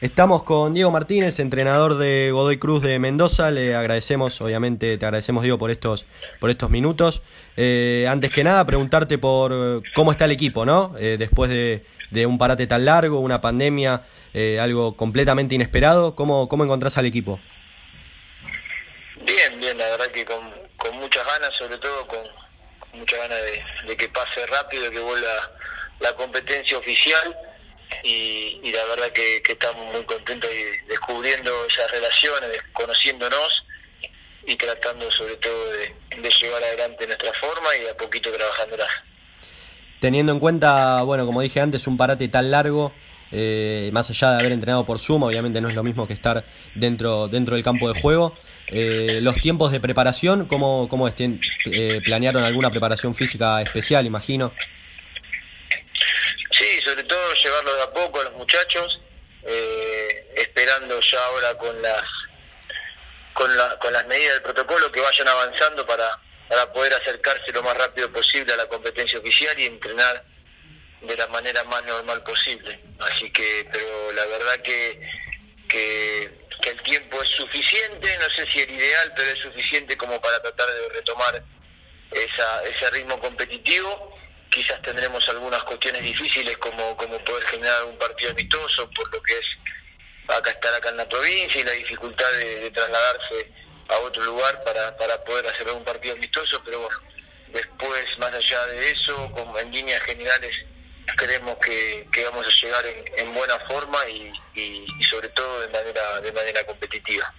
Estamos con Diego Martínez, entrenador de Godoy Cruz de Mendoza. Le agradecemos, obviamente, te agradecemos, Diego, por estos, por estos minutos. Eh, antes que nada, preguntarte por cómo está el equipo, ¿no? Eh, después de, un parate tan largo, una pandemia, eh, algo completamente inesperado, ¿cómo, ¿cómo encontrás al equipo? Bien, bien, la verdad que con, muchas ganas, sobre todo con, muchas ganas de, de que pase rápido, que vuelva la competencia oficial y, la verdad que, estamos muy contentos y descubriendo esas relaciones, conociéndonos y tratando sobre todo de, llevar adelante nuestra forma y a poquito trabajándolas. Teniendo en cuenta, bueno, como dije antes, un parate tan largo, eh, más allá de haber entrenado por Zoom, obviamente no es lo mismo que estar dentro, dentro del campo de juego. Eh, los tiempos de preparación, ¿cómo, cómo eh, planearon alguna preparación física especial, imagino? sobre todo llevarlo de poco a los muchachos, eh, esperando ya ahora con las con, la, con las medidas del protocolo que vayan avanzando para, para poder acercarse lo más rápido posible a la competencia oficial y entrenar de la manera más normal posible. Así que, pero la verdad que, que, que el tiempo es suficiente, no sé si el ideal, pero es suficiente como para tratar de retomar esa, ese ritmo competitivo quizás tendremos algunas cuestiones difíciles como, como poder generar un partido amistoso por lo que es acá estar acá en la provincia y la dificultad de, trasladarse a otro lugar para, para poder hacer un partido amistoso, pero bueno, después más allá de eso, como en líneas generales creemos que, vamos a llegar en, en buena forma y, y, sobre todo de manera, de manera competitiva.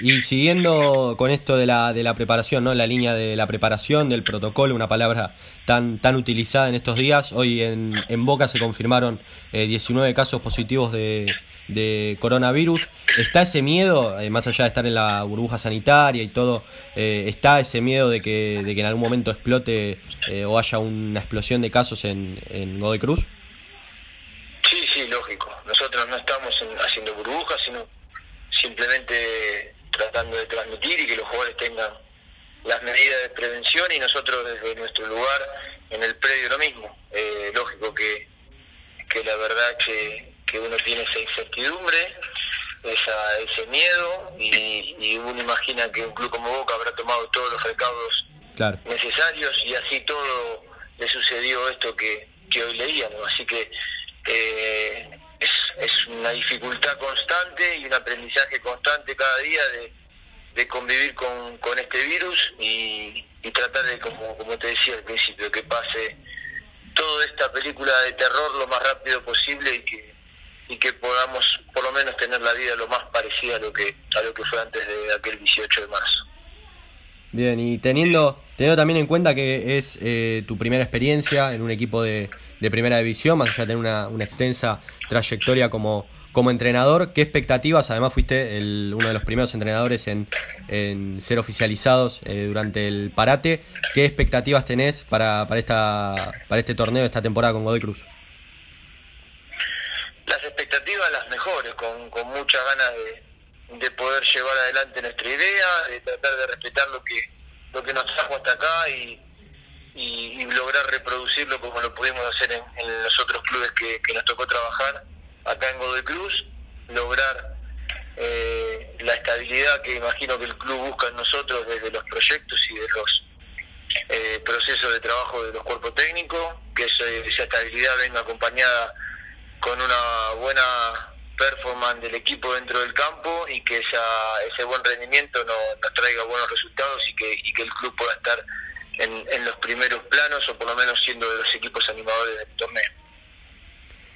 Y siguiendo con esto de la, de la preparación, ¿no? La línea de la preparación, del protocolo, una palabra tan, tan utilizada en estos días. Hoy en, en Boca se confirmaron 19 eh, casos positivos de, de coronavirus. ¿Está ese miedo, eh, más allá de estar en la burbuja sanitaria y todo, eh, está ese miedo de que, de que en algún momento explote o haya una explosión de casos en, en Godoy Cruz? Sí, sí, lógico. Nosotros no estamos haciendo burbujas, sino simplemente tratando de transmitir y que los jugadores tengan las medidas de prevención y nosotros desde nuestro lugar en el predio lo mismo. Eh, lógico que, que la verdad que, que uno tiene esa incertidumbre, esa, ese miedo y, uno imagina que un club como Boca habrá tomado todos los recaudos necesarios y así todo le sucedió esto que, que hoy leíamos. Así que eh, es, una dificultad constante y un aprendizaje constante cada día de, de convivir con, con este virus y, tratar de, como, como te decía al principio, que pase toda esta película de terror lo más rápido posible y que, y que podamos por lo menos tener la vida lo más parecida a lo que, a lo que fue antes de aquel 18 de marzo. Bien, y teniendo, teniendo también en cuenta que es eh, tu primera experiencia en un equipo de, de primera división, más allá de tener una, una extensa trayectoria como, como entrenador, ¿qué expectativas? Además fuiste el, uno de los primeros entrenadores en, en ser oficializados eh, durante el parate. ¿Qué expectativas tenés para, para, esta, para este torneo, esta temporada con Godoy Cruz? Las expectativas las mejores, con, con muchas ganas de, de poder llevar adelante nuestra idea, de tratar de respetar lo que, lo que nos trajo hasta acá y, y, lograr reproducirlo como lo pudimos hacer en, los otros clubes que, que nos tocó trabajar acá en Godoy Cruz, lograr eh, la estabilidad que imagino que el club busca en nosotros desde los proyectos y de los eh, procesos de trabajo de los cuerpos técnicos, que esa estabilidad venga acompañada con una buena performance del equipo dentro del campo y que ese buen rendimiento nos, traiga buenos resultados y que, y que el club pueda estar en, en los primeros planos o por lo menos siendo de los equipos animadores del torneo.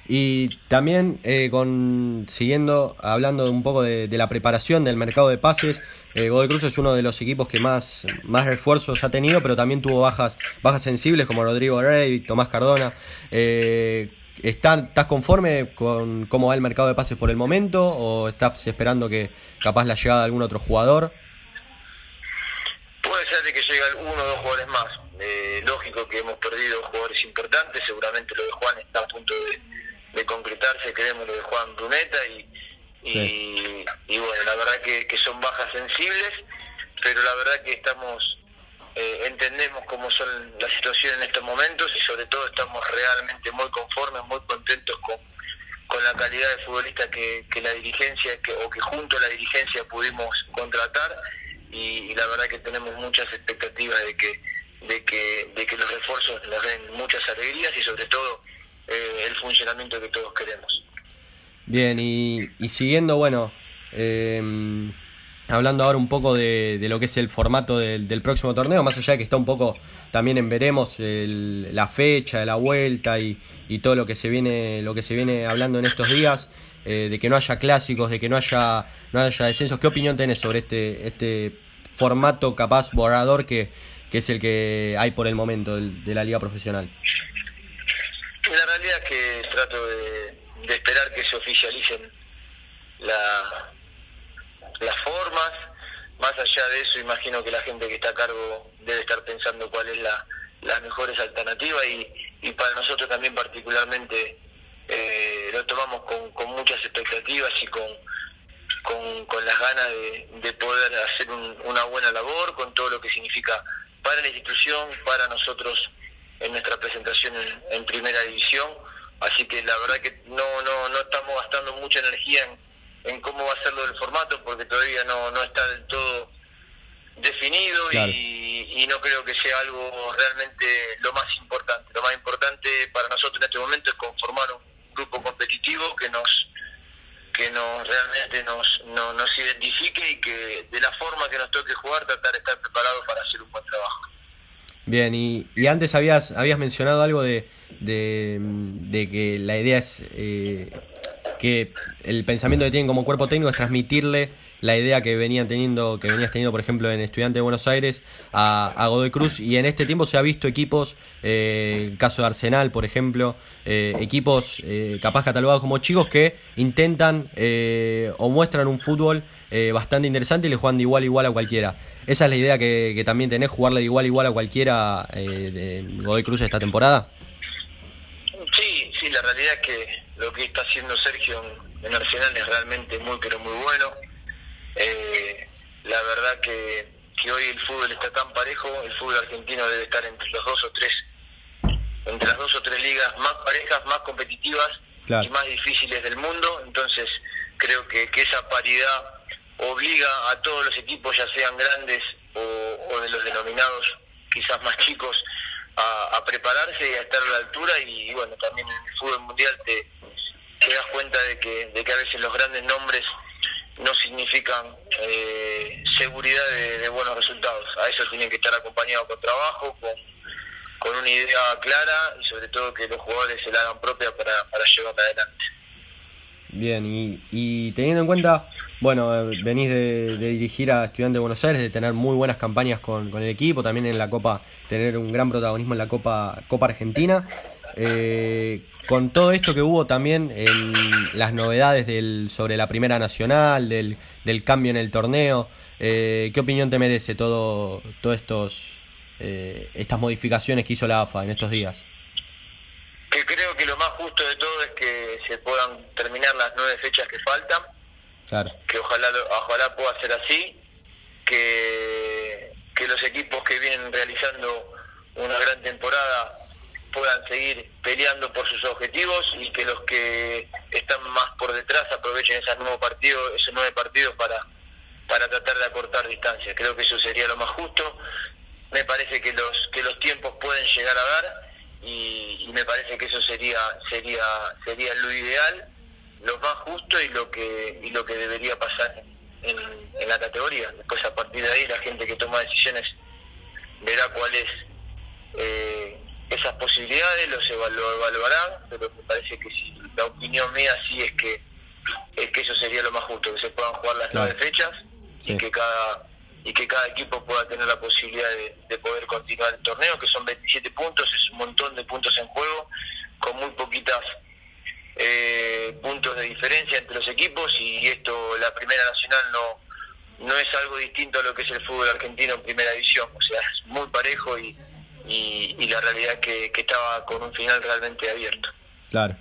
Y también eh, con siguiendo hablando un poco de, la preparación del mercado de pases, eh, Godoy Cruz es uno de los equipos que más, más refuerzos ha tenido, pero también tuvo bajas, bajas sensibles como Rodrigo Rey, Tomás Cardona. Eh, ¿Estás conforme con cómo va el mercado de pases por el momento o estás esperando que capaz la llegada de algún otro jugador? Puede ser de que llegue uno o dos jugadores más. Eh, lógico que hemos perdido jugadores importantes, seguramente lo de Juan está a punto de, de concretarse, creemos lo de Juan Bruneta y, y, bueno, la verdad que, que, son bajas sensibles, pero la verdad que estamos, eh, entendemos cómo son las situaciones en estos momentos y sobre todo estamos realmente muy conformes, muy contentos con, con la calidad de futbolista que, la dirigencia o que junto a la dirigencia pudimos contratar y, la verdad que tenemos muchas expectativas de que, de que, de que los refuerzos nos den muchas alegrías y sobre todo eh, el funcionamiento que todos queremos. Bien, y, y siguiendo, bueno, eh, hablando ahora un poco de, lo que es el formato del, próximo torneo, más allá de que está un poco también en veremos la fecha de la vuelta y, todo lo que se viene lo que se viene hablando en estos días eh, de que no haya clásicos de que no haya no haya descensos. Qué opinión tenés sobre este este formato capaz borrador que, que es el que hay por el momento de, la liga profesional la realidad es que trato de, de esperar que se oficialicen la las formas. Más allá de eso, imagino que la gente que está a cargo debe estar pensando cuál es la, las mejores alternativas y, y para nosotros también particularmente eh, lo tomamos con, con muchas expectativas y con, con, las ganas de, poder hacer una buena labor, con todo lo que significa para la institución, para nosotros en nuestra presentación en, en primera división. Así que la verdad que no, no, no estamos gastando mucha energía en en cómo va a ser lo del formato, porque todavía no, no está del todo definido y, no creo que sea algo realmente lo más importante. Lo más importante para nosotros en este momento es conformar un grupo competitivo que nos que nos realmente nos, nos identifique y que de la forma que nos toque jugar tratar de estar preparados para hacer un buen trabajo. Bien, y, y antes habías, habías mencionado algo de, de, de que la idea es eh, que el pensamiento que tienen como cuerpo técnico es transmitirle la idea que venían teniendo, que venías teniendo, por ejemplo, en Estudiante de Buenos Aires a, Godoy Cruz. Y en este tiempo se ha visto equipos, eh, el caso de Arsenal, por ejemplo, eh, equipos eh, capaz catalogados como chicos que intentan o muestran un fútbol bastante interesante y le juegan de igual a igual a cualquiera. Esa es la idea que, que también tenés, jugarle de igual a igual a cualquiera de Godoy Cruz esta temporada. Sí, sí, la realidad es que lo que está haciendo Sergio en, Arsenal es realmente muy, pero muy bueno. Eh, la verdad que, que hoy el fútbol está tan parejo, el fútbol argentino debe estar entre los dos o tres, entre las dos o tres ligas más parejas, más competitivas y más difíciles del mundo. Entonces creo que, que esa paridad obliga a todos los equipos, ya sean grandes o, o de los denominados quizás más chicos, a, a, prepararse y a estar a la altura y bueno, también en el fútbol mundial te, te das cuenta de que, de que a veces los grandes nombres no significan eh, seguridad de, buenos resultados. A eso tienen que estar acompañados con trabajo, con, con una idea clara y sobre todo que los jugadores se la hagan propia para, para llevarla adelante. Bien, y, y teniendo en cuenta, bueno, venís de, dirigir a Estudiantes de Buenos Aires, de tener muy buenas campañas con, con el equipo, también en la Copa, tener un gran protagonismo en la Copa, Copa Argentina. Eh, con todo esto que hubo también en las novedades del, sobre la Primera Nacional, del, del cambio en el torneo, eh, ¿qué opinión te merece todo, todo estos, eh, estas modificaciones que hizo la AFA en estos días? Que creo que lo más justo de todo es que se puedan terminar las nueve fechas que faltan, que ojalá, ojalá pueda ser así, que, que los equipos que vienen realizando una gran temporada puedan seguir peleando por sus objetivos y que los que están más por detrás aprovechen esos nuevos partidos, esos nueve partidos para, para tratar de acortar distancia. Creo que eso sería lo más justo. Me parece que los que los tiempos pueden llegar a dar y, me parece que eso sería sería sería lo ideal, lo más justo y lo que y lo que debería pasar en, en la categoría. Después a partir de ahí la gente que toma decisiones verá cuál es eh, esas posibilidades, los lo evaluarán, pero me parece que sí, la opinión mía sí es que es que eso sería lo más justo, que se puedan jugar las nueve fechas y que cada y que cada equipo pueda tener la posibilidad de, poder continuar el torneo, que son 27 puntos, es un montón de puntos en juego, con muy poquitas eh, puntos de diferencia entre los equipos y esto, la Primera Nacional no, no es algo distinto a lo que es el fútbol argentino en Primera División, o sea, es muy parejo y, y, la realidad que, estaba con un final realmente abierto. Claro.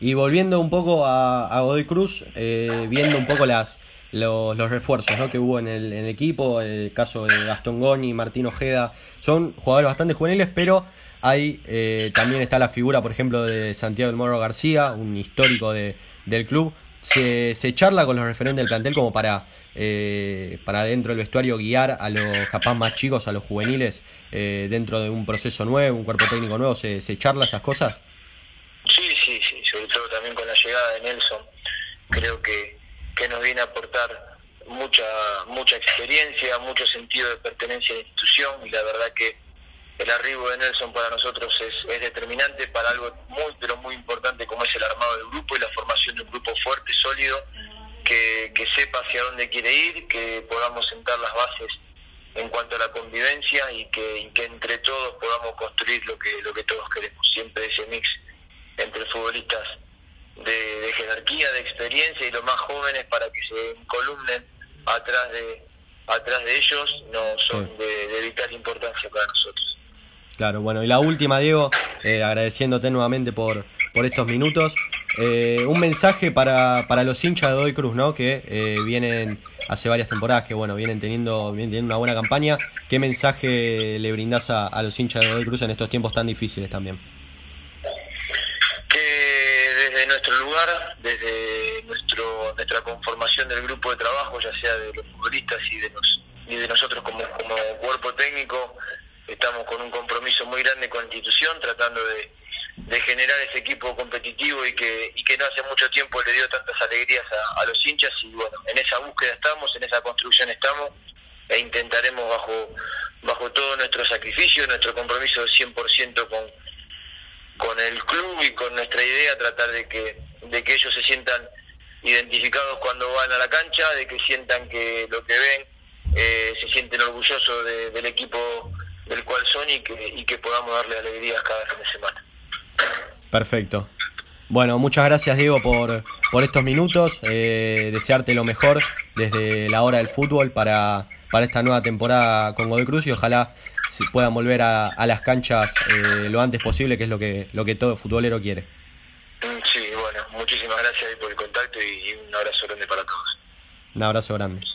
Y volviendo un poco a, Godoy Cruz, eh, viendo un poco las los, los refuerzos ¿no? que hubo en el, en el equipo, el caso de Gastón Goni, Martín Ojeda, son jugadores bastante juveniles, pero hay eh, también está la figura, por ejemplo, de Santiago del Moro García, un histórico de, del club. Se, se charla con los referentes del plantel como para eh, para dentro del vestuario guiar a los capaz más chicos, a los juveniles, eh, dentro de un proceso nuevo, un cuerpo técnico nuevo, ¿se, ¿se charla esas cosas? Sí, sí, sí, sobre todo también con la llegada de Nelson, creo que, que nos viene a aportar mucha mucha experiencia, mucho sentido de pertenencia a la institución y la verdad que el arribo de Nelson para nosotros es, es determinante para algo muy pero muy importante como es el armado del grupo y la formación de un grupo fuerte, sólido que, sepa hacia dónde quiere ir, que podamos sentar las bases en cuanto a la convivencia y que, entre todos podamos construir lo que, lo que todos queremos. Siempre ese mix entre futbolistas de, jerarquía, de experiencia y los más jóvenes para que se columnen atrás de atrás de ellos no son de, vital importancia para nosotros. Claro, bueno, y la última, Diego, eh, agradeciéndote nuevamente por, por estos minutos. Eh, un mensaje para, para los hinchas de Doy Cruz, ¿no? Que eh, vienen hace varias temporadas, que bueno, vienen teniendo, vienen una buena campaña. ¿Qué mensaje le brindás a, los hinchas de Doy Cruz en estos tiempos tan difíciles también? Que desde nuestro lugar, desde nuestro, nuestra conformación del grupo de trabajo, ya sea de los futbolistas y de, los, y de nosotros como, como cuerpo técnico, estamos con un compromiso muy grande con la institución, tratando de de generar ese equipo competitivo y que, y que no hace mucho tiempo le dio tantas alegrías a, los hinchas y bueno, en esa búsqueda estamos, en esa construcción estamos e intentaremos bajo, bajo todo nuestro sacrificio, nuestro compromiso de 100% con, con el club y con nuestra idea tratar de que, de que ellos se sientan identificados cuando van a la cancha, de que sientan que lo que ven eh, se sienten orgullosos del equipo del cual son y que, y que podamos darle alegrías cada fin de semana. Perfecto. Bueno, muchas gracias Diego por, por estos minutos. Eh, desearte lo mejor desde la hora del fútbol para, para esta nueva temporada con Godoy Cruz y ojalá puedan volver a, a las canchas eh, lo antes posible, que es lo que, lo que todo futbolero quiere. Sí, bueno, muchísimas gracias por el contacto y un abrazo grande para todos. Un abrazo grande.